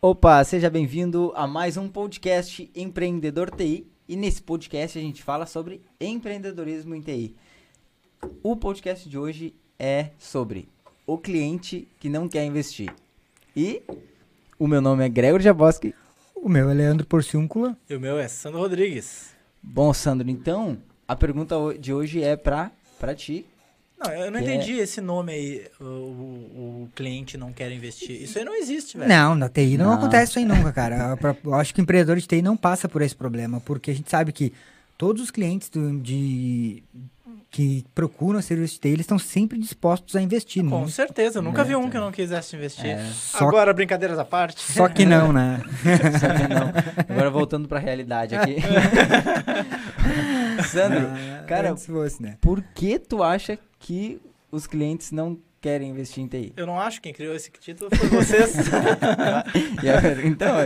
Opa, seja bem-vindo a mais um podcast Empreendedor TI. E nesse podcast a gente fala sobre empreendedorismo em TI. O podcast de hoje é sobre o cliente que não quer investir. E o meu nome é Gregor Jaboski. O meu é Leandro Porciúncula. E o meu é Sandro Rodrigues. Bom, Sandro, então a pergunta de hoje é pra ti. Não, eu não Que é- entendi esse nome aí, o, o- o cliente não quer investir. Isso aí não existe, velho. Não, na TI não, Não. acontece isso aí nunca, cara. Eu acho que o empreendedor de TI não passa por esse problema, porque a gente sabe que todos os clientes do- de, que procuram serviço de TI, eles estão sempre dispostos a investir. Com Não, certeza, eu nunca É, vi um então. que não quisesse investir. É. Só- Agora, brincadeiras à parte. só que não, né? Só que não. Agora voltando pra realidade aqui. Sandro, Ah, cara, fosse, né? por que tu acha que os clientes não querem investir em TI? Eu não acho que quem criou esse título foi vocês. Então,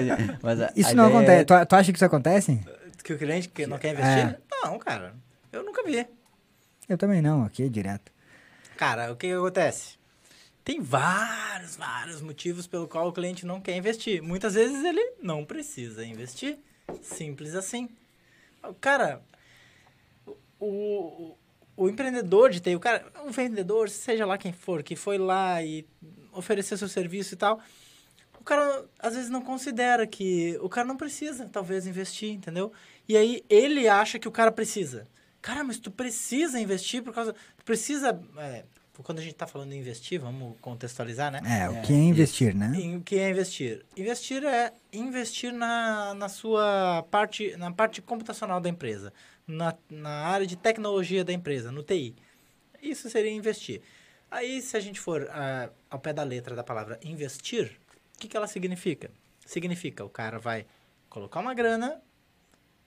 mas a, Isso a não ideia acontece. Tu, tu acha que isso acontece? que o cliente que não quer investir? É. Não, cara. Eu nunca vi. Eu também não, aqui é direto. Cara, o que, que acontece? Tem vários, vários motivos pelo qual o cliente não quer investir. Muitas vezes ele não precisa investir. Simples assim. Cara, o, o, o empreendedor de TI, o cara, um vendedor, seja lá quem for, que foi lá e ofereceu seu serviço e tal, o cara às vezes não considera que o cara não precisa, talvez, investir, entendeu? E aí ele acha que o cara precisa. Cara, mas tu precisa investir por causa. Tu precisa. é, quando a gente tá falando em investir, vamos contextualizar, né? É, o que é investir, né? Em o que é investir? Investir é investir na, na sua parte, na parte computacional da empresa, na, na área de tecnologia da empresa, no TI. Isso seria investir. Aí, se a gente for ah, ao pé da letra da palavra investir, o que, que ela significa? Significa o cara vai colocar uma grana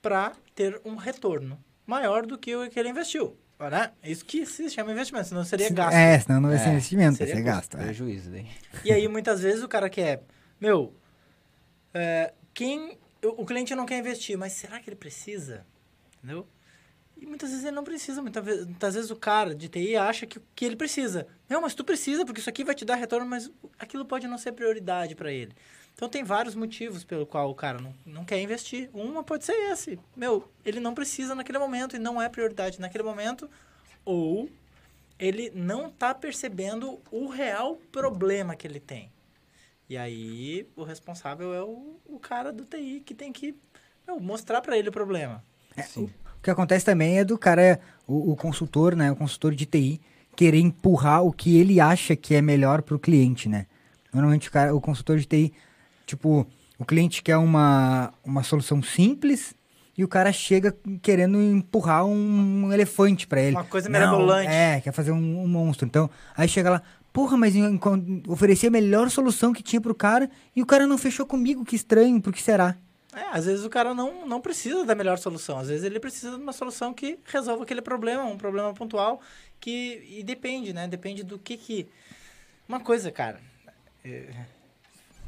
para ter um retorno maior do que o que ele investiu. Né? Isso que se chama investimento, senão seria gasto. É, senão não vai ser É, investimento, vai seria ser gasto. é. Prejuízo daí. E aí, muitas vezes, o cara quer... Meu, é, quem... O cliente não quer investir, mas será que ele precisa? Entendeu? E muitas vezes ele não precisa. Muitas vezes, muitas vezes o cara de TI acha que, que ele precisa. Não, mas tu precisa, porque isso aqui vai te dar retorno, mas aquilo pode não ser prioridade para ele. Então, tem vários motivos pelo qual o cara não, não quer investir. Uma pode ser esse. Meu, ele não precisa naquele momento e não é prioridade naquele momento. Ou ele não está percebendo o real problema que ele tem. E aí, o responsável é o, o cara do TI que tem que meu, mostrar para ele o problema. Sim. O que acontece também é do cara, o, o consultor, né? O consultor de TI, querer empurrar o que ele acha que é melhor pro cliente, né? Normalmente o, cara, o consultor de TI, tipo, o cliente quer uma, uma solução simples e o cara chega querendo empurrar um, elefante pra ele. Uma coisa mirabolante. É, quer fazer um, um monstro. Então, aí chega lá, porra, mas encon- ofereci a melhor solução que tinha pro cara e o cara não fechou comigo, que estranho, por que será? É, às vezes o cara não, não precisa da melhor solução. Às vezes ele precisa de uma solução que resolva aquele problema, um problema pontual, que e depende, né? Depende do que que... Uma coisa, cara... é,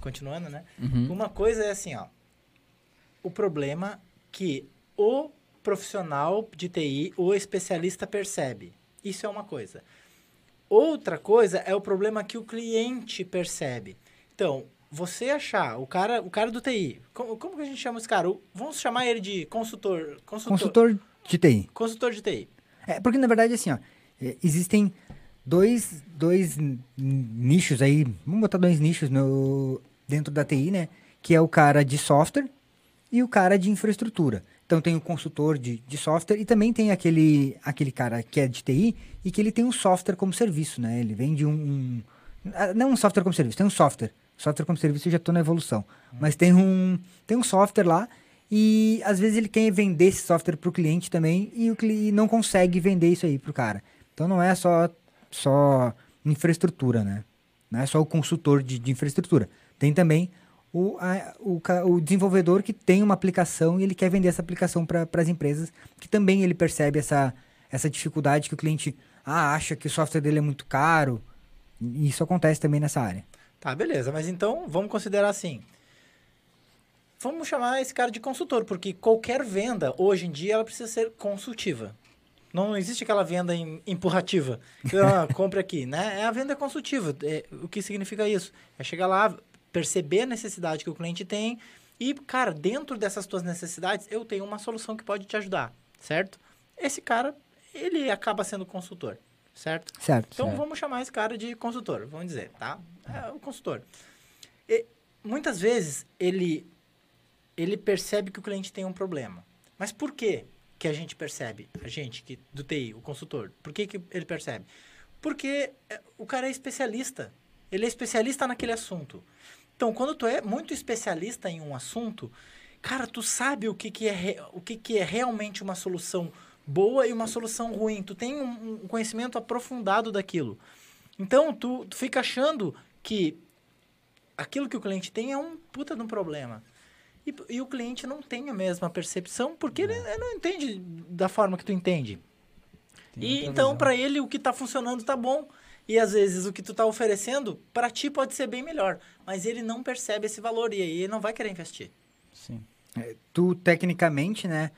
Continuando, né? Uhum. Uma coisa é assim, ó. O problema que o profissional de TI, o especialista percebe. Isso é uma coisa. Outra coisa é o problema que o cliente percebe. Então, você achar o cara, o cara do TI, como, como que a gente chama esse cara? O- vamos chamar ele de consultor, consultor, Consultor de TI. consultor de TI. É, porque na verdade, assim, ó, é, existem dois, dois nichos aí, vamos botar dois nichos no, dentro da TI, né? Que é o cara de software e o cara de infraestrutura. Então tem o consultor de, de software e também tem aquele, aquele cara que é de TI e que ele tem um software como serviço, né? Ele vende um, um- ah, não um software como serviço, tem um software. Software como serviço eu já estou na evolução. Mas tem um, tem um software lá e às vezes ele quer vender esse software para o cliente também e o cliente não consegue vender isso aí para o cara. Então não é só, só infraestrutura, né? Não é só o consultor de, de infraestrutura. Tem também o, a- o, o desenvolvedor que tem uma aplicação e ele quer vender essa aplicação para as empresas, que também ele percebe essa, essa dificuldade que o cliente ah, acha que o software dele é muito caro. E isso acontece também nessa área. Tá, beleza. Mas então, vamos considerar assim. Vamos chamar esse cara de consultor, porque qualquer venda, hoje em dia, ela precisa ser consultiva. Não existe aquela venda em- empurrativa. Ah, compre aqui, né? É a venda consultiva. É, o que significa isso? É chegar lá, perceber a necessidade que o cliente tem e, cara, dentro dessas tuas necessidades, eu tenho uma solução que pode te ajudar, certo? Esse cara, ele acaba sendo consultor, certo? Certo. Então Certo. vamos chamar esse cara de consultor, vamos dizer, tá? É o consultor. E, muitas vezes ele ele percebe que o cliente tem um problema. Mas por que que a gente percebe? A gente que do TI, o consultor. Por que que ele percebe? Porque é, o cara é especialista. Ele é especialista naquele assunto. Então, quando tu é muito especialista em um assunto, cara, tu sabe o que, que, é, o que, que é realmente uma solução boa e uma solução ruim. Tu tem um, um conhecimento aprofundado daquilo. Então, tu, tu fica achando que aquilo que o cliente tem é um puta de um problema. E, e o cliente não tem a mesma percepção porque ele, ele não entende da forma que tu entende. Tem E então, para ele, o que tá funcionando tá bom. E às vezes o que tu tá oferecendo, para ti pode ser bem melhor. Mas ele não percebe esse valor e aí ele não vai querer investir. Sim. tu tecnicamente, né?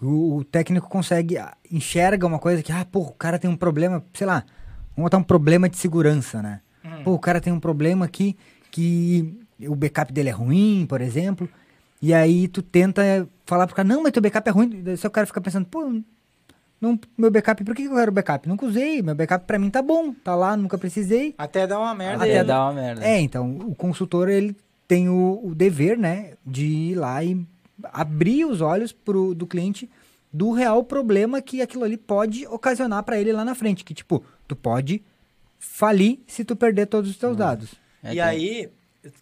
O, o técnico consegue ah, enxerga uma coisa que, ah, pô, o cara tem um problema, sei lá, vamos botar um problema de segurança, né? Pô, o cara tem um problema aqui que o backup dele é ruim, por exemplo. E aí tu tenta falar pro cara, não, mas teu backup é ruim. Daí só o cara fica pensando, pô, não, meu backup, por que eu quero backup? Nunca usei, meu backup pra mim tá bom, tá lá, nunca precisei. Até dá uma merda. Até dá uma merda. É, então, o consultor, ele tem o, o dever, né, de ir lá e abrir os olhos pro, do cliente do real problema que aquilo ali pode ocasionar pra ele lá na frente. Que, tipo, tu pode falir se tu perder todos os teus dados. É, e tem- aí.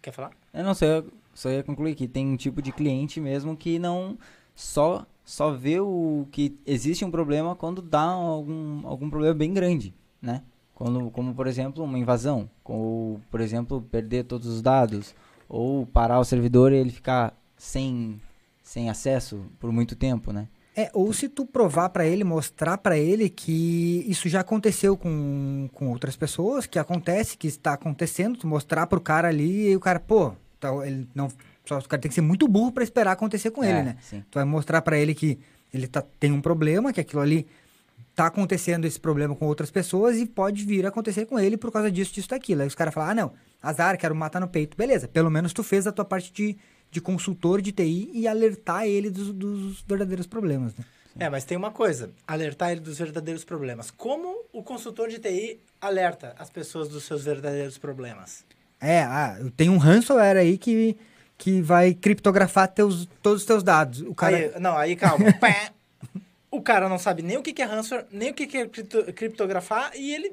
Quer falar? Eu não sei, eu só ia concluir que tem um tipo de cliente mesmo que não só só vê o que existe um problema quando dá algum, algum problema bem grande, né? Quando, como, por exemplo, uma invasão, ou, por exemplo, perder todos os dados, ou parar o servidor e ele ficar sem, sem acesso por muito tempo, né? É, ou se tu provar pra ele, mostrar pra ele que isso já aconteceu com, com outras pessoas, que acontece, que está acontecendo, tu mostrar pro cara ali e o cara, pô, tá, ele não, só o cara tem que ser muito burro pra esperar acontecer com É, ele, né? Sim. Tu vai mostrar pra ele que ele tá, tem um problema, que aquilo ali tá acontecendo esse problema com outras pessoas e pode vir a acontecer com ele por causa disso, disso, daquilo. Aí os caras falam, ah, não, azar, quero matar no peito. Beleza, pelo menos tu fez a tua parte de, de consultor de TI e alertar ele dos, dos verdadeiros problemas, né? É, mas tem uma coisa: alertar ele dos verdadeiros problemas. Como o consultor de TI alerta as pessoas dos seus verdadeiros problemas? É, ah, tenho um ransomware aí que, que vai criptografar teus, todos os teus dados. O cara... Aí, não, aí calma. O cara não sabe nem o que é ransomware, nem o que que é cripto- criptografar e ele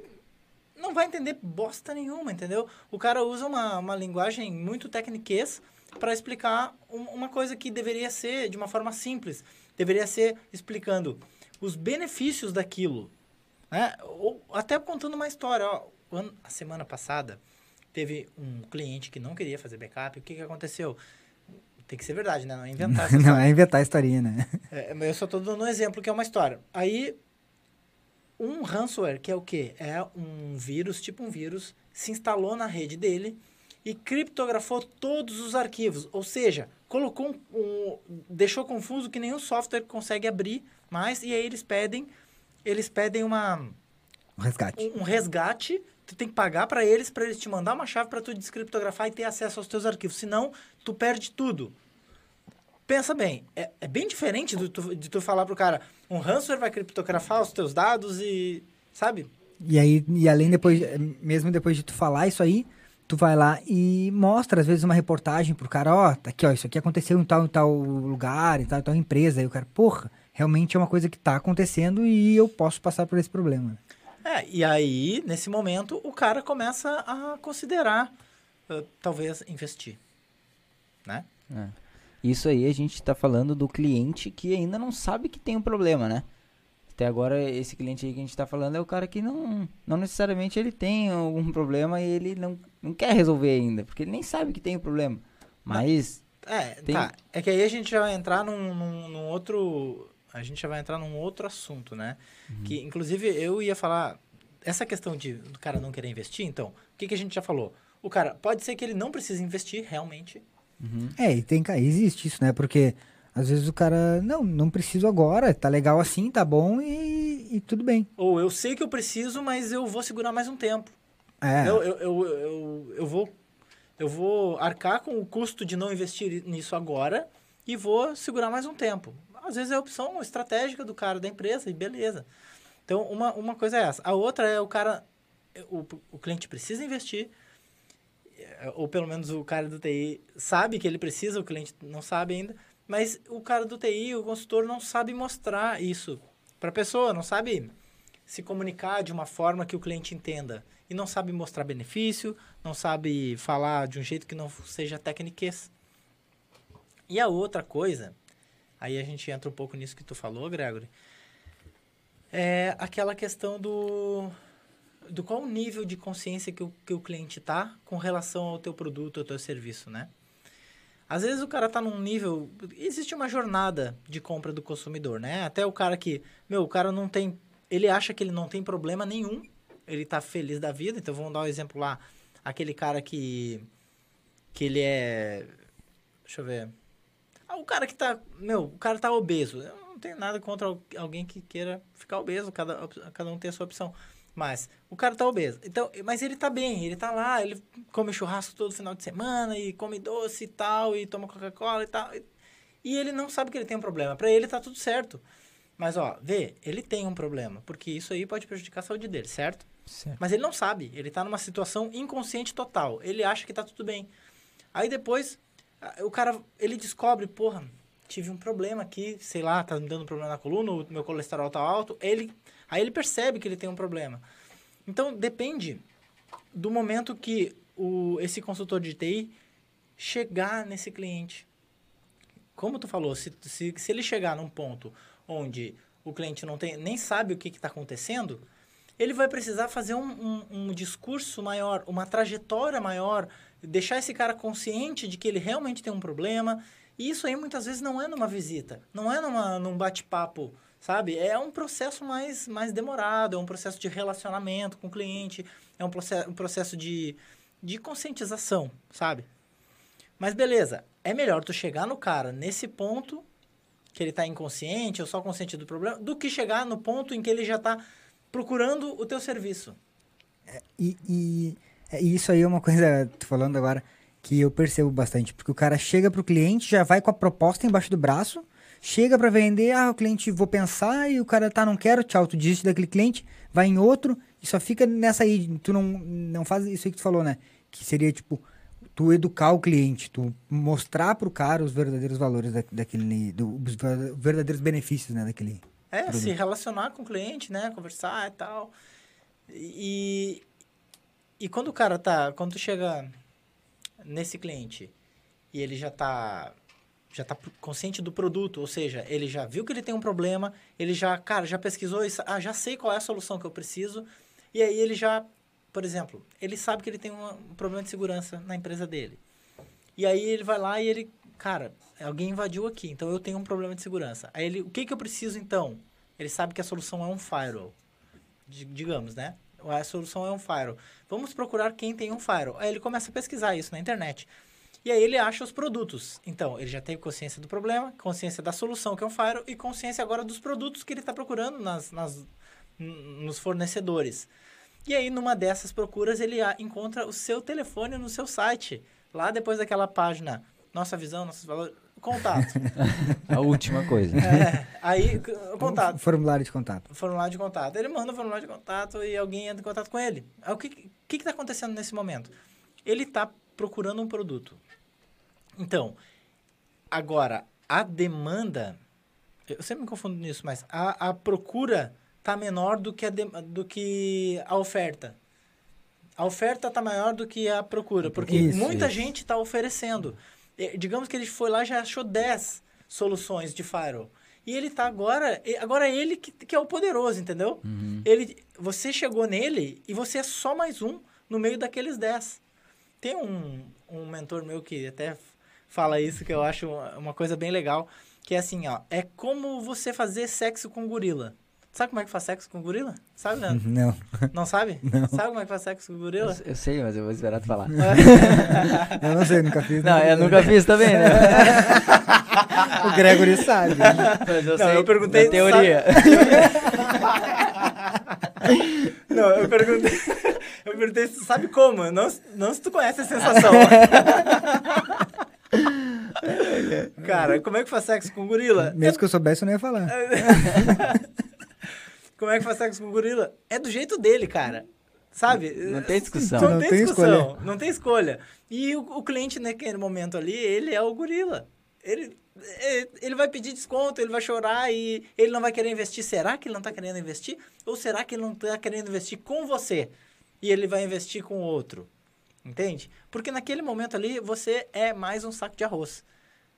não vai entender bosta nenhuma, entendeu? O cara usa uma, uma linguagem muito tecniquez para explicar um- uma coisa que deveria ser de uma forma simples. Deveria ser explicando os benefícios daquilo. Né? Ou até contando uma história. Ó, o ano- a semana passada teve um cliente que não queria fazer backup. O que, que aconteceu? Tem que ser verdade, né? Não é inventar Não, é inventar a historinha, né? é, mas eu só tô dando um exemplo que é uma história. Aí, um ransomware, que é o quê? É um vírus, tipo um vírus, se instalou na rede dele e criptografou todos os arquivos. Ou seja, colocou um, um- deixou confuso que nenhum software consegue abrir mais e aí eles pedem eles pedem uma O resgate. um, um resgate, tu tem que pagar para eles, para eles te mandar uma chave para tu descriptografar e ter acesso aos teus arquivos. Senão, tu perde tudo. Pensa bem, é, é bem diferente do tu- de tu falar pro cara, um ransomware vai criptografar os teus dados e, sabe? E aí, e além depois, mesmo depois de tu falar isso aí, tu vai lá e mostra, às vezes, uma reportagem pro cara, ó, tá aqui, ó, isso aqui aconteceu em tal, em tal lugar, em tal, em tal empresa. Aí o cara, porra, realmente é uma coisa que tá acontecendo e eu posso passar por esse problema. É, e aí, nesse momento, o cara começa a considerar, eh, talvez, investir, né? É. Isso aí a gente tá falando do cliente que ainda não sabe que tem um problema, né? Até agora, esse cliente aí que a gente tá falando é o cara que não, não necessariamente ele tem algum problema e ele não, não quer resolver ainda, porque ele nem sabe que tem o problema. Mas, É, Tem- tá. É que aí a gente já vai entrar num, num, num outro. A gente já vai entrar num outro assunto, né? Que, inclusive, eu ia falar. Essa questão de do cara não querer investir, então, o que, que a gente já falou? O cara, pode ser que ele não precise investir realmente. É, e tem, existe isso, né? Porque às vezes o cara, não, não preciso agora, tá legal assim, tá bom e, e tudo bem. Ou eu sei que eu preciso, mas eu vou segurar mais um tempo. É, Eu, eu, eu, eu, eu vou. eu vou arcar com o custo de não investir nisso agora e vou segurar mais um tempo. Às vezes é a opção estratégica do cara da empresa e beleza. Então, uma, uma coisa é essa. A outra é o cara, o, o cliente precisa investir, é, ou pelo menos o cara do TI sabe que ele precisa, o cliente não sabe ainda, mas o cara do TI, o consultor, não sabe mostrar isso para a pessoa, não sabe se comunicar de uma forma que o cliente entenda. E não sabe mostrar benefício, não sabe falar de um jeito que não seja tecniquez. E a outra coisa, aí a gente entra um pouco nisso que tu falou, Gregory, é aquela questão do, do qual nível de consciência que o, que o cliente tá com relação ao teu produto, ao teu serviço, né? Às vezes o cara tá num nível. Existe uma jornada de compra do consumidor, né? Até o cara que. Meu, o cara não tem. Ele acha que ele não tem problema nenhum. Ele tá feliz da vida. Então vamos dar um exemplo lá. Aquele cara que. Que ele é. Deixa eu ver. Ah, o cara que tá. Meu, o cara tá obeso. Eu não tenho nada contra alguém que queira ficar obeso. Cada, cada um tem a sua opção. Mas o cara tá obeso. Então, mas ele tá bem, ele tá lá, ele come churrasco todo final de semana e come doce e tal, e toma Coca-Cola e tal. E ele não sabe que ele tem um problema. Para ele tá tudo certo. Mas ó, vê, ele tem um problema, porque isso aí pode prejudicar a saúde dele, certo? Certo. Mas ele não sabe, ele tá numa situação inconsciente total. Ele acha que tá tudo bem. Aí depois o cara, ele descobre, porra, tive um problema aqui, sei lá, tá me dando problema na coluna, o meu colesterol tá alto. Ele Aí ele percebe que ele tem um problema. Então, depende do momento que o, esse consultor de TI chegar nesse cliente. Como tu falou, se, se, se ele chegar num ponto onde o cliente não tem, nem sabe o que está acontecendo, ele vai precisar fazer um, um, um, discurso maior, uma trajetória maior, deixar esse cara consciente de que ele realmente tem um problema. E isso aí muitas vezes não é numa visita, não é numa, num bate-papo sabe? É um processo mais, mais demorado, é um processo de relacionamento com o cliente, é um, processo, um processo de, de conscientização, sabe? Mas beleza, é melhor tu chegar no cara nesse ponto que ele está inconsciente ou só consciente do problema, do que chegar no ponto em que ele já está procurando o teu serviço. É, e, e, é, e, isso aí é uma coisa, tô falando agora, que eu percebo bastante. Porque o cara chega pro cliente, já vai com a proposta embaixo do braço, chega para vender, ah, o cliente vou pensar e o cara tá, não quero, tchau, tu desiste daquele cliente, vai em outro e só fica nessa aí, tu não, não faz isso aí que tu falou, né? Que seria tipo, tu educar o cliente, tu mostrar pro cara os verdadeiros valores da, daquele, do, os verdadeiros benefícios, né, daquele É, produto. se relacionar com o cliente, né, conversar e tal. E, e quando o cara tá, quando tu chega nesse cliente e ele já tá já está consciente do produto, ou seja, ele já viu que ele tem um problema, ele já, cara, já pesquisou, isso, ah, já sei qual é a solução que eu preciso, e aí ele já, por exemplo, ele sabe que ele tem um, problema de segurança na empresa dele. E aí ele vai lá e ele, cara, alguém invadiu aqui, então eu tenho um problema de segurança. Aí ele, o que que eu preciso então? Ele sabe que a solução é um firewall, digamos, né? A solução é um firewall. Vamos procurar quem tem um firewall. Aí ele começa a pesquisar isso na internet. E aí ele acha os produtos. Então, ele já teve consciência do problema, consciência da solução, que é um Fire, e consciência agora dos produtos que ele está procurando nas, nas, nos fornecedores. E aí, numa dessas procuras, ele encontra o seu telefone no seu site. Lá depois daquela página, nossa visão, nossos valores, contato. A última coisa. É, aí, contato. Formulário de contato. Formulário de contato. Ele manda o formulário de contato e alguém entra em contato com ele. O que está acontecendo nesse momento? Ele está procurando um produto. Então, agora, a demanda. Eu sempre me confundo nisso, mas a, a procura está menor do que a, de, do que a oferta. A oferta está maior do que a procura, porque isso, muita isso. gente está oferecendo. Digamos que ele foi lá e já achou 10 soluções de firewall. E ele está agora. Agora é ele que, que é o poderoso, entendeu? Uhum. Ele, você chegou nele e você é só mais um no meio daqueles 10. Tem um, um mentor meu que até fala isso, que eu acho uma coisa bem legal, que é assim, ó, é como você fazer sexo com gorila. Sabe como é que faz sexo com gorila? Sabe, Leandro? Não. Não sabe? Não. Sabe como é que faz sexo com gorila? Eu, eu sei, mas eu vou esperar tu falar. eu não sei, nunca fiz. Não, eu nunca fiz também, né? o Gregory sabe. Mas eu não, sei eu perguntei teoria. não, eu perguntei, Eu perguntei se tu sabe como, não, não se tu conhece a sensação. Cara, como é que faz sexo com gorila? Mesmo que eu soubesse, eu não ia falar. Como é que faz sexo com gorila? É do jeito dele, cara. Sabe? Não tem discussão. Não, Não tem, tem discussão. escolha. Não tem escolha. E o, o cliente, naquele momento ali, ele é o gorila. Ele, é, ele vai pedir desconto, ele vai chorar e ele não vai querer investir. Será que ele não está querendo investir? Ou será que ele não está querendo investir com você? E ele vai investir com outro? Entende? Porque naquele momento ali, você é mais um saco de arroz.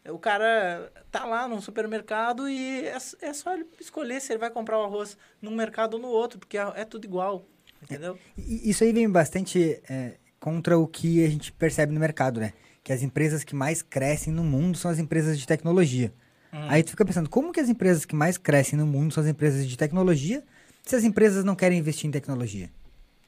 O cara tá lá no supermercado e é, é só ele escolher se ele vai comprar o arroz num mercado ou no outro, porque é, é tudo igual. Entendeu? E Isso aí vem bastante é, contra o que a gente percebe no mercado, né? Que as empresas que mais crescem no mundo são as empresas de tecnologia. Hum. Aí tu fica pensando, como que as empresas que mais crescem no mundo são as empresas de tecnologia, se as empresas não querem investir em tecnologia?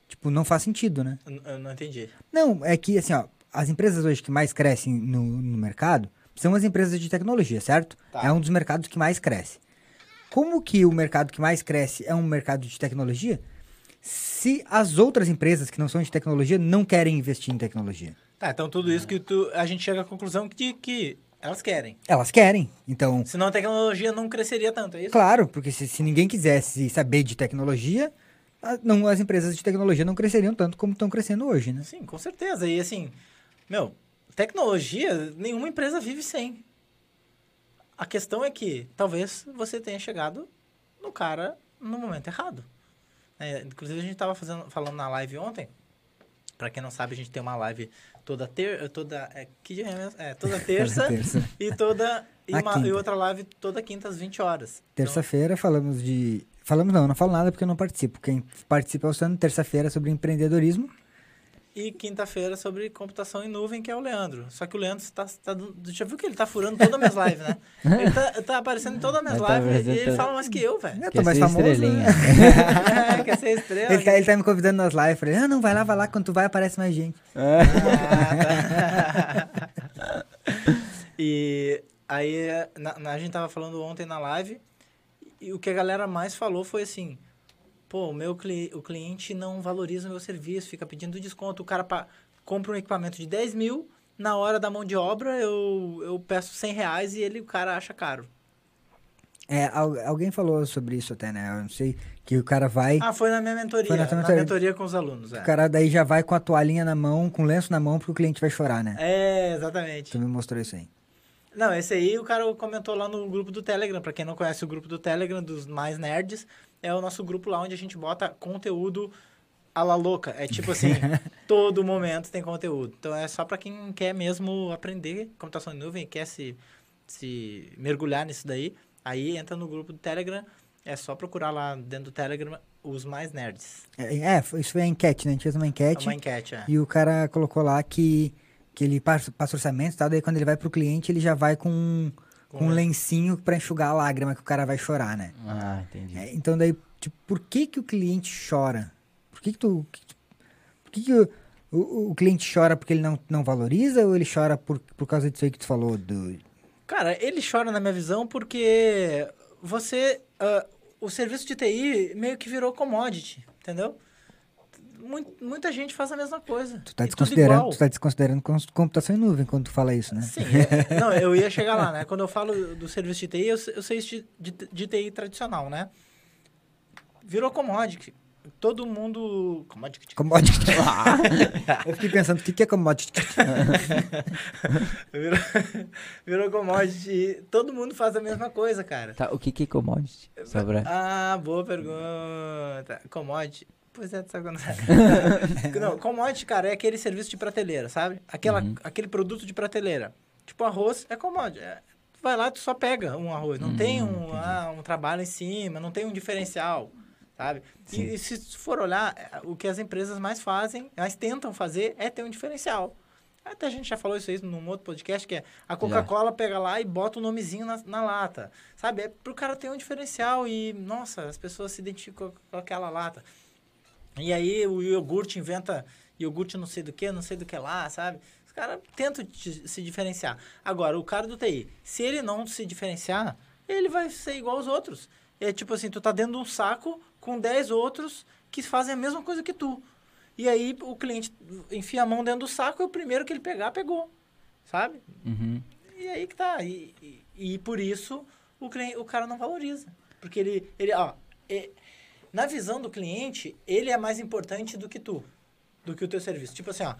Tipo, não faz sentido, né? Eu, eu não entendi. Não, é que assim, ó, as empresas hoje que mais crescem no, no mercado são as empresas de tecnologia, certo? Tá. É um dos mercados que mais cresce. Como que o mercado que mais cresce é um mercado de tecnologia? Se as outras empresas que não são de tecnologia não querem investir em tecnologia. Tá, então tudo isso que tu, a gente chega à conclusão de que elas querem. Elas querem. Então, Senão a tecnologia não cresceria tanto, é isso? claro, porque se, se ninguém quisesse saber de tecnologia, a- não, as empresas de tecnologia não cresceriam tanto como estão crescendo hoje, né? Sim, com certeza. E assim, meu, tecnologia, nenhuma empresa vive sem. A questão é que talvez você tenha chegado no cara no momento errado. É, inclusive, a gente estava falando na live ontem. Pra quem não sabe, a gente tem uma live toda ter, toda é, que dia é? É, toda terça, Terça. e toda e, uma- e outra live toda quinta às 20 horas. Então, Terça-feira falamos de. Falamos não, não falo nada porque eu não participo. Quem participa é o Sandro, terça-feira sobre empreendedorismo. E quinta-feira sobre computação em nuvem, que é o Leandro. Só que o Leandro tá, tá dando- já viu que ele tá furando todas as minhas lives, né? Ele tá, tá aparecendo em todas as minhas tá lives e ele apresentando. fala mais que eu, velho. Eu tô Quer mais famoso. estrelinha. Né? É, quer ser estrela. Ele, tá, ele tá me convidando nas lives. Falei, ah, não, vai lá, vai lá. Quando tu vai, aparece mais gente. Ah, tá. e aí, na- na- a gente tava falando ontem na live, e o que a galera mais falou foi assim, pô, o meu cli o cliente não valoriza o meu serviço, fica pedindo desconto, o cara compra um equipamento de 10 mil, na hora da mão de obra eu, eu peço 100 reais e ele, o cara acha caro. É, al- alguém falou sobre isso até, né? Eu não sei. Que o cara vai. Ah, foi na minha mentoria, Foi na na, mentoria. mentoria com os alunos, é. O cara daí já vai com a toalhinha na mão, com o lenço na mão, porque o cliente vai chorar, né? É, exatamente. Tu me mostrou isso aí. Não, esse aí o cara comentou lá no grupo do Telegram. Pra quem não conhece o grupo do Telegram, dos mais nerds, é o nosso grupo lá onde a gente bota conteúdo à la louca. É tipo assim, todo momento tem conteúdo. Então é só pra quem quer mesmo aprender computação em nuvem, quer se, se mergulhar nisso daí. Aí entra no grupo do Telegram. É só procurar lá dentro do Telegram os mais nerds. É, é, isso foi a enquete, né? A gente fez uma É enquete uma enquete, é. e o cara colocou lá que, que ele passa, passa orçamento e tal. Daí quando ele vai pro cliente, ele já vai com, com um lencinho pra enxugar a lágrima que o cara vai chorar, né? Ah, entendi. É, então daí, tipo, por que que o cliente chora? Por que que tu... que Por que que o, o, o cliente chora porque ele não, não valoriza ou ele chora por, por causa disso aí que tu falou? Do... Cara, ele chora na minha visão porque você. ah, o serviço de TI meio que virou commodity, entendeu? Mui- muita gente faz a mesma coisa. Tu tá, e tudo desconsiderando, tu tá desconsiderando cons- computação em nuvem quando tu fala isso, né? Sim, é- não, eu ia chegar lá, né? Quando eu falo do serviço de TI, eu, eu sei de, de, de TI tradicional, né? Virou commodity. Todo mundo. Commodity. Commodity. Eu fiquei pensando, o que que é commodity? Virou, virou commodity. Todo mundo faz a mesma coisa, cara. Tá, o que que é commodity? Pra... Ah, boa pergunta. Commodity. Pois é, quando Não, commodity, cara, é aquele serviço de prateleira, sabe? Aquela, Aquele produto de prateleira. Tipo, arroz é commodity. É, tu vai lá, tu só pega um arroz. Não tem um, ah, um trabalho em cima, não tem um diferencial, sabe? E, e se for olhar, é, o que as empresas mais fazem, mais tentam fazer, é ter um diferencial. Até a gente já falou isso aí num outro podcast, que é a Coca-Cola pega lá e bota o nomezinho na, na lata. Sabe? É pro cara ter um diferencial e, nossa, as pessoas se identificam com aquela lata. E aí o iogurte inventa iogurte não sei do que, não sei do que lá, sabe? Os caras tentam te- se diferenciar. Agora, o cara do TI, se ele não se diferenciar, ele vai ser igual aos outros. É tipo assim, tu tá dentro de um saco com 10 outros que fazem a mesma coisa que tu. E aí o cliente enfia a mão dentro do saco e o primeiro que ele pegar, pegou. Sabe? Uhum. E aí que tá. E, e, e por isso o, cliente, o cara não valoriza. Porque ele, ele ó, é- na visão do cliente, ele é mais importante do que tu, do que o teu serviço. Tipo assim, ó,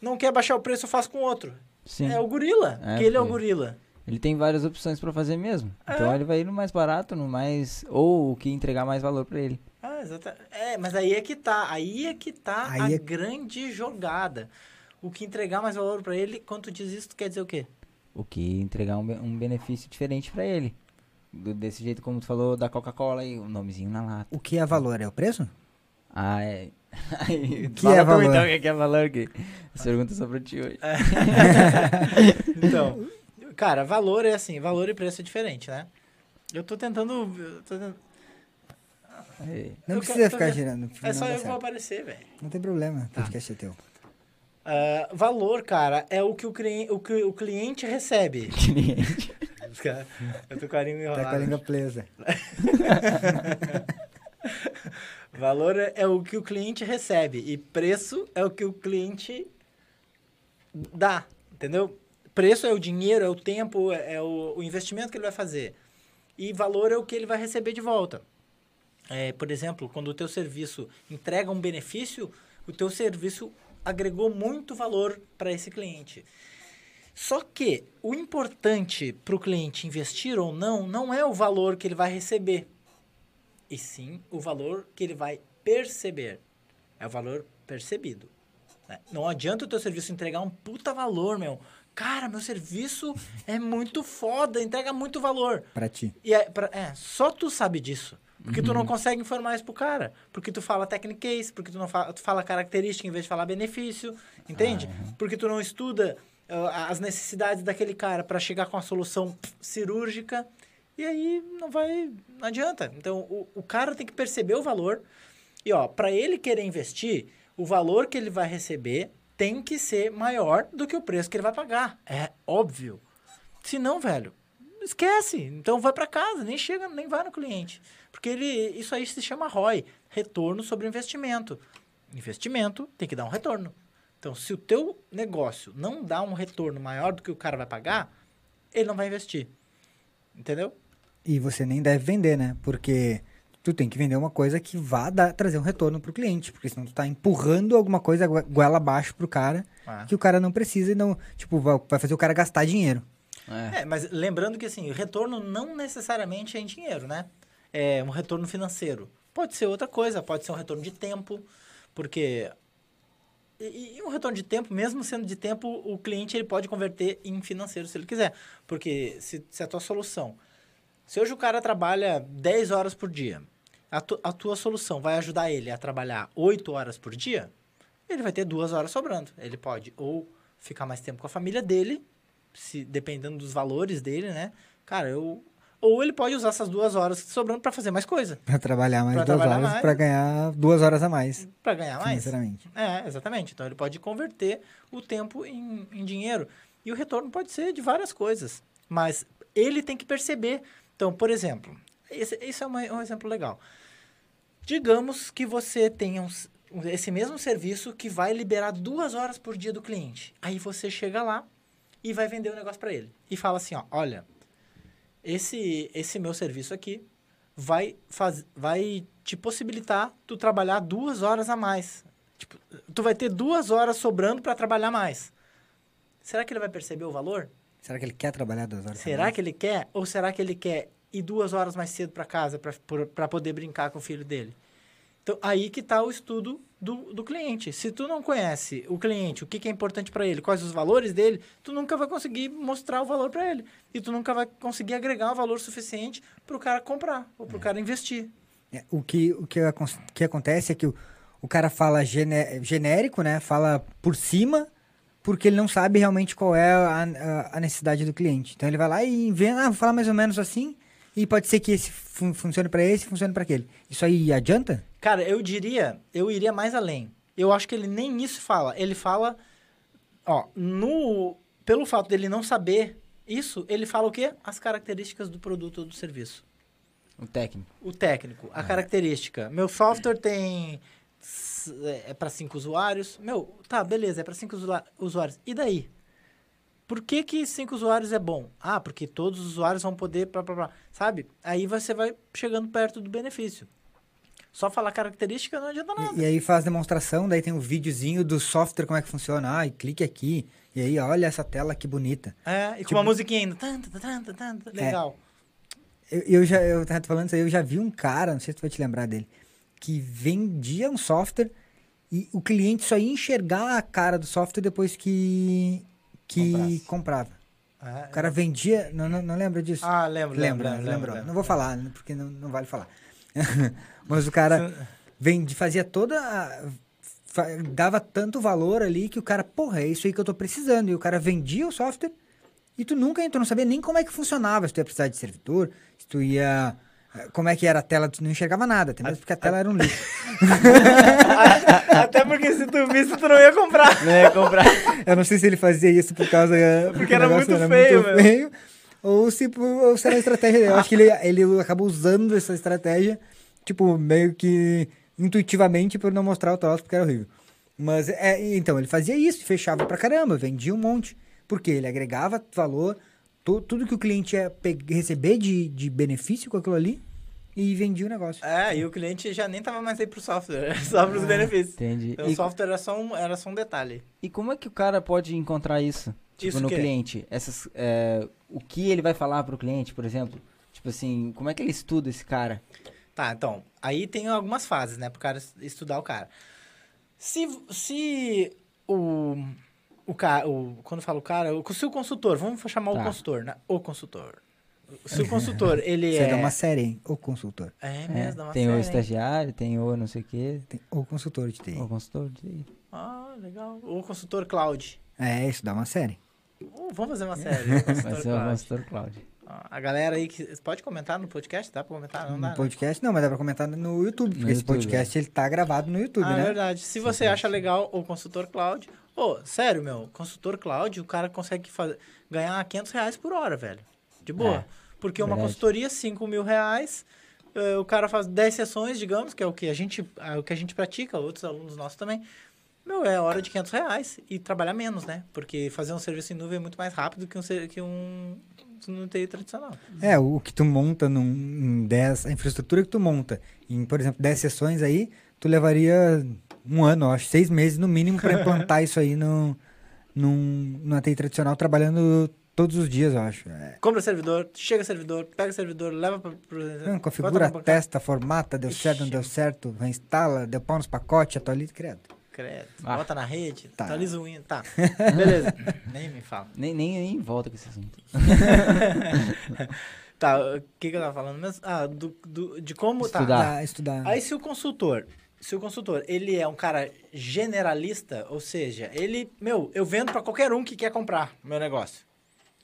não quer baixar o preço, eu faço com outro. Sim. É o gorila, É, que ele é o gorila. Ele tem várias opções pra fazer mesmo. É. Então ele vai ir no mais barato, no mais. Ou o que entregar mais valor pra ele. Ah, exata. É, mas aí é que tá, aí é que tá Aí a é- grande jogada. O que entregar mais valor pra ele, quando tu diz isso, tu quer dizer o quê? O que entregar um, um benefício diferente pra ele. Do- desse jeito como tu falou da Coca-Cola aí, o nomezinho na lata. O que é valor? É o preço? Ah, é. Aí, O que fala é valor? então, o que que é valor? Que as perguntas são pra ti hoje. Então, cara, valor é assim, valor e preço é diferente, né? Eu tô tentando. eu tô tentando- É. Não Eu precisa quero- ficar tô- girando. É não só eu que vou aparecer, velho. Não tem problema, Tá. o podcast é teu. Ah, valor, cara, é o que o, cliente, o, que o cliente recebe. Cliente. Cara- Eu tô com a língua Tá com a enrolada. língua presa. Valor é, é o que o cliente recebe e preço é o que o cliente dá, entendeu? Preço é o dinheiro, é o tempo, é o, o investimento que ele vai fazer. E valor é o que ele vai receber de volta. É, por exemplo, quando o teu serviço entrega um benefício, o teu serviço agregou muito valor para esse cliente. Só que o importante para o cliente investir ou não, não é o valor que ele vai receber, e sim o valor que ele vai perceber. É o valor percebido. né? Não adianta o teu serviço entregar um puta valor, meu. Cara, meu serviço é muito foda, entrega muito valor. Pra ti. E é, pra- é, só tu sabe disso. Porque tu não consegue informar isso pro cara. Porque tu fala technical case, porque tu não fala, tu fala característica em vez de falar benefício, entende? Porque tu não estuda ah, as necessidades daquele cara para chegar com a solução cirúrgica. E aí não vai, não adianta. Então o, o cara tem que perceber o valor. E ó, para ele querer investir, o valor que ele vai receber tem que ser maior do que o preço que ele vai pagar. É óbvio. Se não, velho, esquece. Então vai para casa, nem chega, nem vai no cliente. Porque ele, isso aí se chama ROI, retorno sobre investimento. Investimento tem que dar um retorno. Então, se o teu negócio não dá um retorno maior do que o cara vai pagar, ele não vai investir. Entendeu? E você nem deve vender, né? Porque tu tem que vender uma coisa que vá dar, trazer um retorno pro cliente. Porque senão tu tá empurrando alguma coisa go- goela abaixo pro cara Ah. que o cara não precisa e não. Tipo, vai vai fazer o cara gastar dinheiro. É. É, mas lembrando que assim, o retorno não necessariamente é em dinheiro, né? É um retorno financeiro. Pode ser outra coisa, pode ser um retorno de tempo, porque e, e um retorno de tempo, mesmo sendo de tempo, o cliente ele pode converter em financeiro se ele quiser. Porque se, se a tua solução. Se hoje o cara trabalha 10 horas por dia, a, tu- a tua solução vai ajudar ele a trabalhar 8 horas por dia, ele vai ter duas horas sobrando. Ele pode ou ficar mais tempo com a família dele, se dependendo dos valores dele, né? Cara, eu. Ou ele pode usar essas duas horas sobrando para fazer mais coisa, Pra trabalhar mais Pra duas trabalhar horas pra ganhar duas horas a mais. para ganhar mais. Financeiramente. É, exatamente. Então ele pode converter o tempo em, em dinheiro. E o retorno pode ser de várias coisas. Mas ele tem que perceber. Então, por exemplo, esse, esse é uma- um exemplo legal. Digamos que você tenha um esse mesmo serviço que vai liberar duas horas por dia do cliente. Aí você chega lá e vai vender o negócio para ele. E fala assim, ó, olha, esse, esse meu serviço aqui vai, faz, vai te possibilitar tu trabalhar duas horas a mais. Tipo, tu vai ter duas horas sobrando para trabalhar mais. Será que ele vai perceber o valor? Será que ele quer trabalhar duas horas? Será que ele quer? Ou será que ele quer ir duas horas mais cedo para casa para poder brincar com o filho dele? Então, aí que está o estudo do, do cliente. Se tu não conhece o cliente, o que, que é importante para ele, quais os valores dele, tu nunca vai conseguir mostrar o valor para ele. E tu nunca vai conseguir agregar um valor suficiente para o cara comprar ou para o cara investir. É, o que, o que, que acontece é que o, o cara fala gene- genérico, né? Fala por cima, porque ele não sabe realmente qual é a, a- a necessidade do cliente. Então ele vai lá e inventa, ah, vou falar mais ou menos assim, e pode ser que esse fun- funcione para esse e funcione para aquele. Isso aí adianta? Cara, eu diria, eu iria mais além. Eu acho que ele nem isso fala. Ele fala, ó, no pelo fato dele não saber isso, ele fala o quê? As características do produto ou do serviço. O técnico. O técnico, a característica. Meu software tem s- é para cinco usuários. Meu, tá, beleza, é para cinco usuários. E daí? Por que que cinco usuários é bom? Ah, porque todos os usuários vão poder, blá, blá, blá. sabe? Aí você vai chegando perto do benefício. Só falar característica não adianta nada. E, e aí faz demonstração, daí tem um videozinho do software, como é que funciona. Ah, e clique aqui. E aí, olha essa tela que bonita. É, e com Tipo- uma musiquinha ainda. Tan, tan, tan, tan, tan, tan. Legal. Eu, eu já, eu tava falando isso aí, eu já vi um cara, não sei se tu vai te lembrar dele, que vendia um software e o cliente só ia enxergar a cara do software depois que, que Comprasse. comprava. É, O cara vendia, não, não, não lembra disso? Ah, lembro, lembro, Lembra, lembro, lembrou. lembro. Não vou falar, né, porque não, não vale falar. Mas o cara vendi, fazia toda. a- dava tanto valor ali que o cara, porra, é isso aí que eu tô precisando. E o cara vendia o software e tu nunca entrou, não sabia nem como é que funcionava. Se tu ia precisar de servidor, se tu ia. Como é que era a tela, tu não enxergava nada, até mesmo porque a tela era um lixo. Até porque se tu visse, tu não ia comprar. Não ia comprar. Eu não sei se ele fazia isso por causa. Porque o era muito feio, meu. feio, ou se, por- ou se era a estratégia dele. Eu acho que ele, ele acabou usando essa estratégia, tipo, meio que intuitivamente por não mostrar o troço, porque era horrível. Mas, é, então, ele fazia isso, fechava pra caramba, vendia um monte. Porque ele agregava valor, tudo que o cliente ia receber de, de benefício com aquilo ali, e vendia o negócio. É, e o cliente já nem tava mais aí pro software, era só pros benefícios. Entendi. Então, o E, software era só, um, era só um detalhe. e como é que o cara pode encontrar isso? Tipo, Isso no o quê? cliente. Essas, é, o que ele vai falar pro cliente, por exemplo? Tipo assim, como é que ele estuda esse cara? Tá, então, aí tem algumas fases, né, pro cara es- estudar o cara. Se, se o, o cara, o, quando eu falo o cara, o, se o consultor, vamos chamar Tá. o consultor, né, o consultor. Se o consultor, ele Você é... dá uma série, hein? O consultor. É É, mesmo, dá uma tem série, o hein? estagiário, tem o não sei o quê, Tem o consultor de TI. o consultor. de- Ah, legal. O consultor cloud. É, isso dá uma série. Uh, vamos fazer uma série. o consultor Vai ser o consultor Cloud. Ah, A galera aí que pode comentar no podcast, dá pra comentar? Não dá, No né? podcast não, mas dá pra comentar no YouTube, porque esse YouTube, podcast ele tá gravado no YouTube, Ah, é né? verdade. Se você acha legal o consultor cloud, ô, sério, meu, consultor cloud, o cara consegue fazer, ganhar 500 reais por hora, velho. De boa. É, Porque uma verdade. consultoria, 5 mil reais, eh, o cara faz 10 sessões, digamos, que é o que a gente, é o que a gente pratica, outros alunos nossos também. Meu, é hora de 500 reais e trabalhar menos, né? Porque fazer um serviço em nuvem é muito mais rápido que um, que um no TI tradicional. É, o que tu monta num, em 10, a infraestrutura que tu monta em, por exemplo, 10 sessões aí, tu levaria um ano, eu acho, seis meses no mínimo pra implantar isso aí no, num, numa TI tradicional, trabalhando todos os dias, eu acho. É, Compra servidor, chega servidor, pega servidor, leva para não, configura, testa, formata, deu certo, não deu certo, instala, deu pau nos pacotes, atualiza, credo. Credo. Ah. Bota na rede, Tá. atualiza o Windows. Tá. Beleza. Nem me fala. Nem, nem, nem volta com esse assunto. Tá, o que, que eu tava falando mesmo? Ah, do, do- de como. Tá. Estudar. Dá, estudar. Aí se o consultor, se o consultor, ele é um cara generalista, ou seja, ele, meu, eu vendo pra qualquer um que quer comprar meu negócio.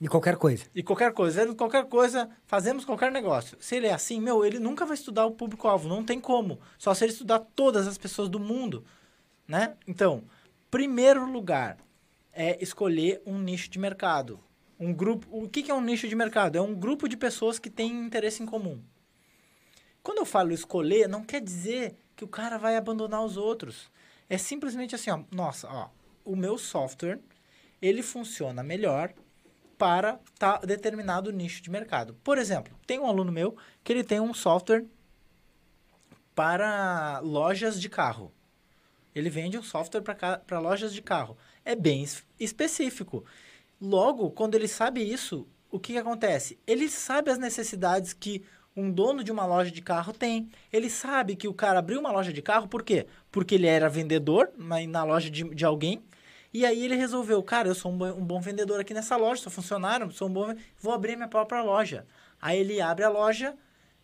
E qualquer coisa. E qualquer coisa, vendo qualquer coisa, fazemos qualquer negócio. Se ele é assim, meu, ele nunca vai estudar o público-alvo, não tem como. Só se ele estudar todas as pessoas do mundo, né? Então, primeiro lugar é escolher um nicho de mercado. Um grupo, o que que é um nicho de mercado? É um grupo de pessoas que têm interesse em comum. Quando eu falo escolher, não quer dizer que o cara vai abandonar os outros. É simplesmente assim, ó, nossa, ó, o meu software, ele funciona melhor para tá, determinado nicho de mercado. Por exemplo, tem um aluno meu que ele tem um software para lojas de carro. Ele vende um software para lojas de carro. É bem es- específico. Logo, quando ele sabe isso, o que, que acontece? Ele sabe as necessidades que um dono de uma loja de carro tem. Ele sabe que o cara abriu uma loja de carro, por quê? Porque ele era vendedor na, na loja de, de alguém. E aí ele resolveu, cara, eu sou um, um bom vendedor aqui nessa loja, sou funcionário, sou um bom... Vou abrir minha própria loja. Aí ele abre a loja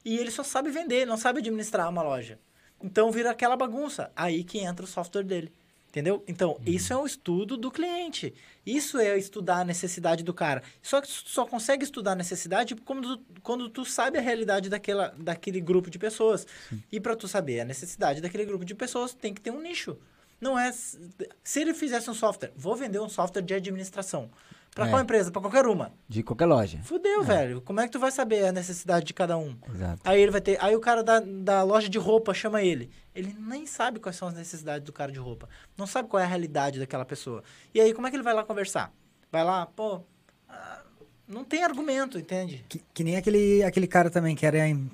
e ele só sabe vender, não sabe administrar uma loja. Então vira aquela bagunça. Aí que entra o software dele. Entendeu? Então, isso é um estudo do cliente. Isso é estudar a necessidade do cara. Só que tu só consegue estudar a necessidade quando, tu- quando tu sabe a realidade daquela, daquele grupo de pessoas. E para tu saber a necessidade daquele grupo de pessoas, tem que ter um nicho. Não é. Se ele fizesse um software, vou vender um software de administração. Pra É. qual empresa? Pra qualquer uma. De qualquer loja. Fudeu, velho. Como é que tu vai saber a necessidade de cada um? Exato. Aí ele vai ter. Aí o cara da, da loja de roupa chama ele. Ele nem sabe quais são as necessidades do cara de roupa. Não sabe qual é a realidade daquela pessoa. E aí, como é que ele vai lá conversar? Vai lá, pô. ah, não tem argumento, entende? Que, que nem aquele, aquele cara também que era em-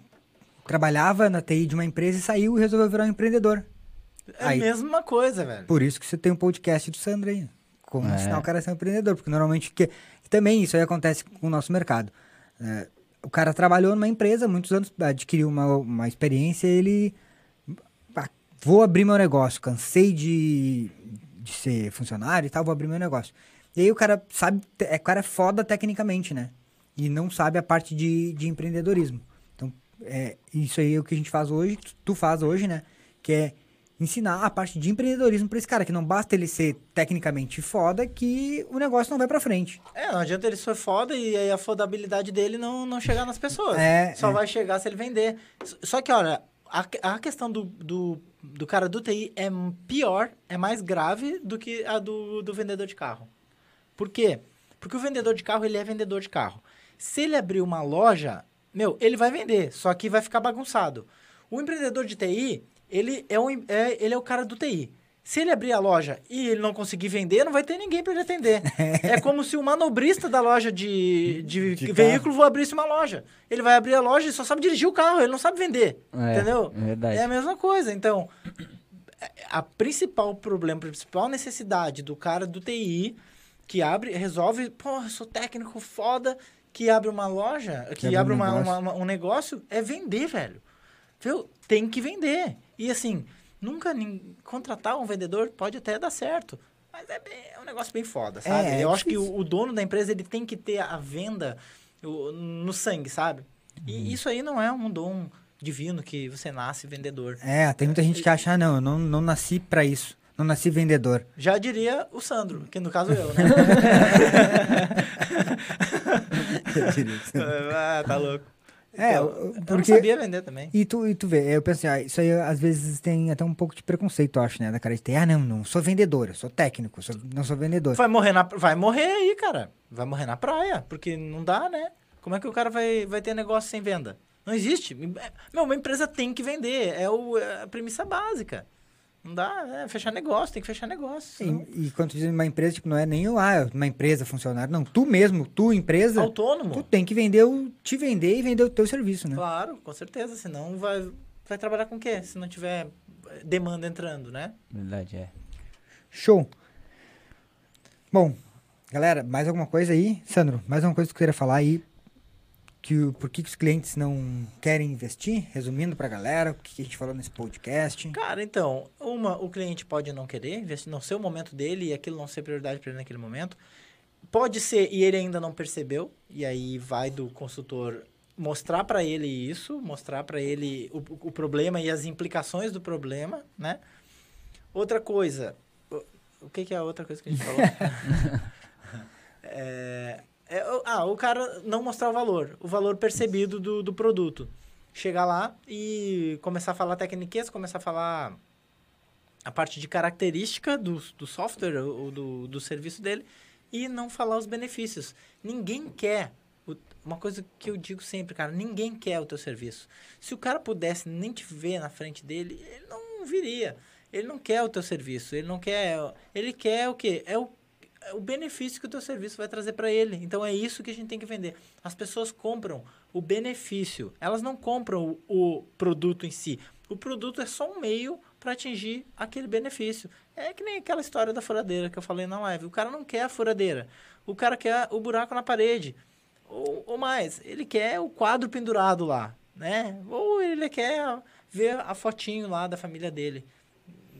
trabalhava na TI de uma empresa e saiu e resolveu virar um empreendedor. É a mesma coisa, velho. Por isso que você tem um podcast do Sandro aí. Como É. ensinar o cara a ser um empreendedor. Porque normalmente, que, também isso aí acontece com o nosso mercado. É, o cara trabalhou numa empresa muitos anos, adquiriu uma, uma experiência ele... ah, vou abrir meu negócio, cansei de, de ser funcionário e tal, vou abrir meu negócio. E aí o cara sabe, é, o cara é foda tecnicamente, né? E não sabe a parte de, de empreendedorismo. Então, é, isso aí é o que a gente faz hoje, tu- tu faz hoje, né? Que é ensinar a parte de empreendedorismo pra esse cara, que não basta ele ser tecnicamente foda, que o negócio não vai pra frente. É, não adianta ele ser foda e aí a fodabilidade dele não, não chegar nas pessoas. É, Só é. vai chegar se ele vender. Só que, olha, a, a questão do, do, do cara do TI é pior, é mais grave do que a do, do vendedor de carro. Por quê? Porque o vendedor de carro, ele é vendedor de carro. Se ele abrir uma loja, meu, ele vai vender, só que vai ficar bagunçado. O empreendedor de TI, ele é o, em- é, ele é o cara do TI. Se ele abrir a loja e ele não conseguir vender, não vai ter ninguém para ele atender. é como se o manobrista da loja de, de, De veículo abrisse uma loja. Ele vai abrir a loja e só sabe dirigir o carro, ele não sabe vender. É, entendeu? é. É a mesma coisa. Então, a principal problema, a principal necessidade do cara do TI que abre, resolve, pô, eu sou técnico foda, que abre uma loja, que, abre abre um uma- uma- um negócio, é vender, velho. Viu? Tem que vender. E assim, nunca contratar um vendedor pode até dar certo. Mas é, bem- é um negócio bem foda, sabe? É, é Eu acho que o, o dono da empresa ele tem que ter a venda no sangue, sabe? E Uhum. isso aí não é um dom divino que você nasce vendedor. É, tem muita gente que acha, ah, não, eu não, não nasci pra isso. Não nasci vendedor. Já diria o Sandro, que no caso eu, né? ah, tá louco. É, Então, o- eu porque- sabia vender também. E tu, e tu vê, eu penso assim, ah, isso aí às vezes tem até um pouco de preconceito, eu acho, né? Da cara de ter, ah, não, não sou vendedor, eu sou técnico, sou- não sou vendedor. Vai morrer, na, vai morrer aí, cara. Vai morrer na praia, porque não dá, né? Como é que o cara vai, vai ter negócio sem venda? Não existe. Meu, uma empresa tem que vender. É, o, é a premissa básica. Não dá, é fechar negócio, tem que fechar negócio. E, e quando tu diz uma empresa, tipo, não é nem o, ah, uma empresa, funcionário, não, tu mesmo, tu, empresa, Autônomo. tu tem que vender o, te vender e vender o teu serviço, né? Claro, com certeza. Senão vai, vai trabalhar com o quê? Se não tiver eh, demanda entrando, né? Verdade, é. Show. Bom, galera, mais alguma coisa aí? Sandro, mais alguma coisa que tu queria falar aí? Que, o- por que, que os clientes não querem investir? Resumindo pra galera, o que, que a gente falou nesse podcast. Cara, então, uma, o cliente pode não querer investir, não ser o momento dele e aquilo não ser prioridade para ele naquele momento. Pode ser e ele ainda não percebeu, e aí vai do consultor mostrar para ele isso, mostrar para ele o, o problema e as implicações do problema, né? Outra coisa, o, o que, que é a outra coisa que a gente falou? é, é ah, o cara não mostrar o valor, o valor percebido do, do produto. Chegar lá e começar a falar técnicas, começar a falar a parte de característica do, do software ou do, do serviço dele e não falar os benefícios. Ninguém quer. uma coisa que eu digo sempre, cara, ninguém quer o teu serviço. Se o cara pudesse nem te ver na frente dele, ele não viria. Ele não quer o teu serviço, ele não quer. Ele quer o quê? É o, o benefício que o teu serviço vai trazer para ele. Então é isso que a gente tem que vender. As pessoas compram o benefício, elas não compram o, o produto em si. O produto é só um meio para atingir aquele benefício. É que nem aquela história da furadeira que eu falei na live. O cara não quer a furadeira, o cara quer o buraco na parede. Ou, ou mais, ele quer o quadro pendurado lá, né? Ou ele quer ver a fotinho lá da família dele.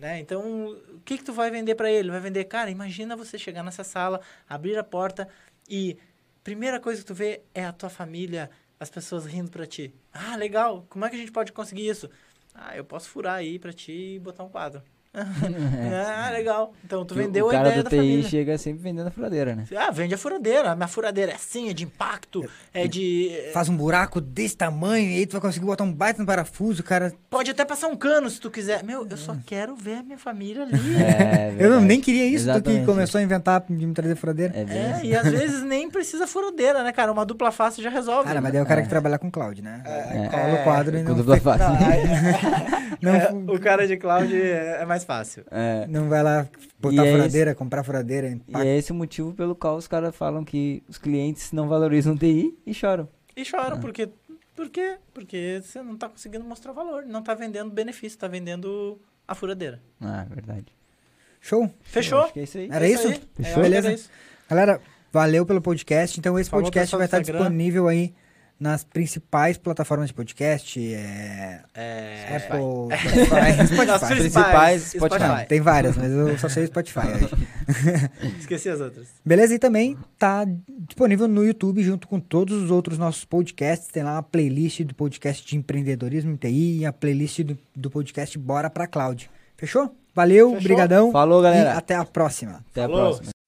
Né? Então, o que que tu vai vender para ele? Vai vender, cara, imagina você chegar nessa sala, abrir a porta e primeira coisa que tu vê é a tua família, as pessoas rindo para ti. Ah, legal. Como é que a gente pode conseguir isso? Ah, eu posso furar aí para ti e botar um quadro. ah, legal. Então tu vendeu o a cara ideia do da TI família. chega sempre vendendo a furadeira, né? Ah, vende a furadeira. A minha furadeira é assim, é de impacto, é de... Faz um buraco desse tamanho e aí tu vai conseguir botar um baita no parafuso, cara. Pode até passar um cano se tu quiser. Meu, eu só quero ver a minha família ali. É, Eu não- verdade. nem queria isso, tu que Exatamente. começou a inventar de me trazer furadeira. É É, assim. e às vezes nem precisa furadeira, né, cara? Uma dupla face já resolve. Cara, mas daí é o cara que trabalha com cloud, né? É. Cola o quadro e Com não, dupla face. não, É, o cara de cloud é, é mais fácil. É. não vai lá botar E é furadeira, comprar furadeira. E é esse o motivo pelo qual os caras falam que os clientes não valorizam TI e choram. E choram, porque... Por quê? Porque você não tá conseguindo mostrar valor. Não tá vendendo benefício, tá vendendo a furadeira. Ah, verdade. Show? Fechou? Acho que é isso aí. Era É isso? aí. Fechou, beleza? era isso. Galera, valeu pelo podcast. Então, esse Falou, podcast vai estar Instagram. disponível aí nas principais plataformas de podcast. É... É... Apple, Spotify. Nas Spotify. principais, Spotify. Não, tem várias, mas eu só sei Spotify hoje. Esqueci as outras. Beleza? E também tá disponível no YouTube junto com todos os outros nossos podcasts. Tem lá a playlist do podcast de empreendedorismo em TI e a playlist do, do podcast Bora Pra Cloud. Fechou? Valeu, Fechou. brigadão. Falou, galera. E até a próxima. Até a Falou. próxima.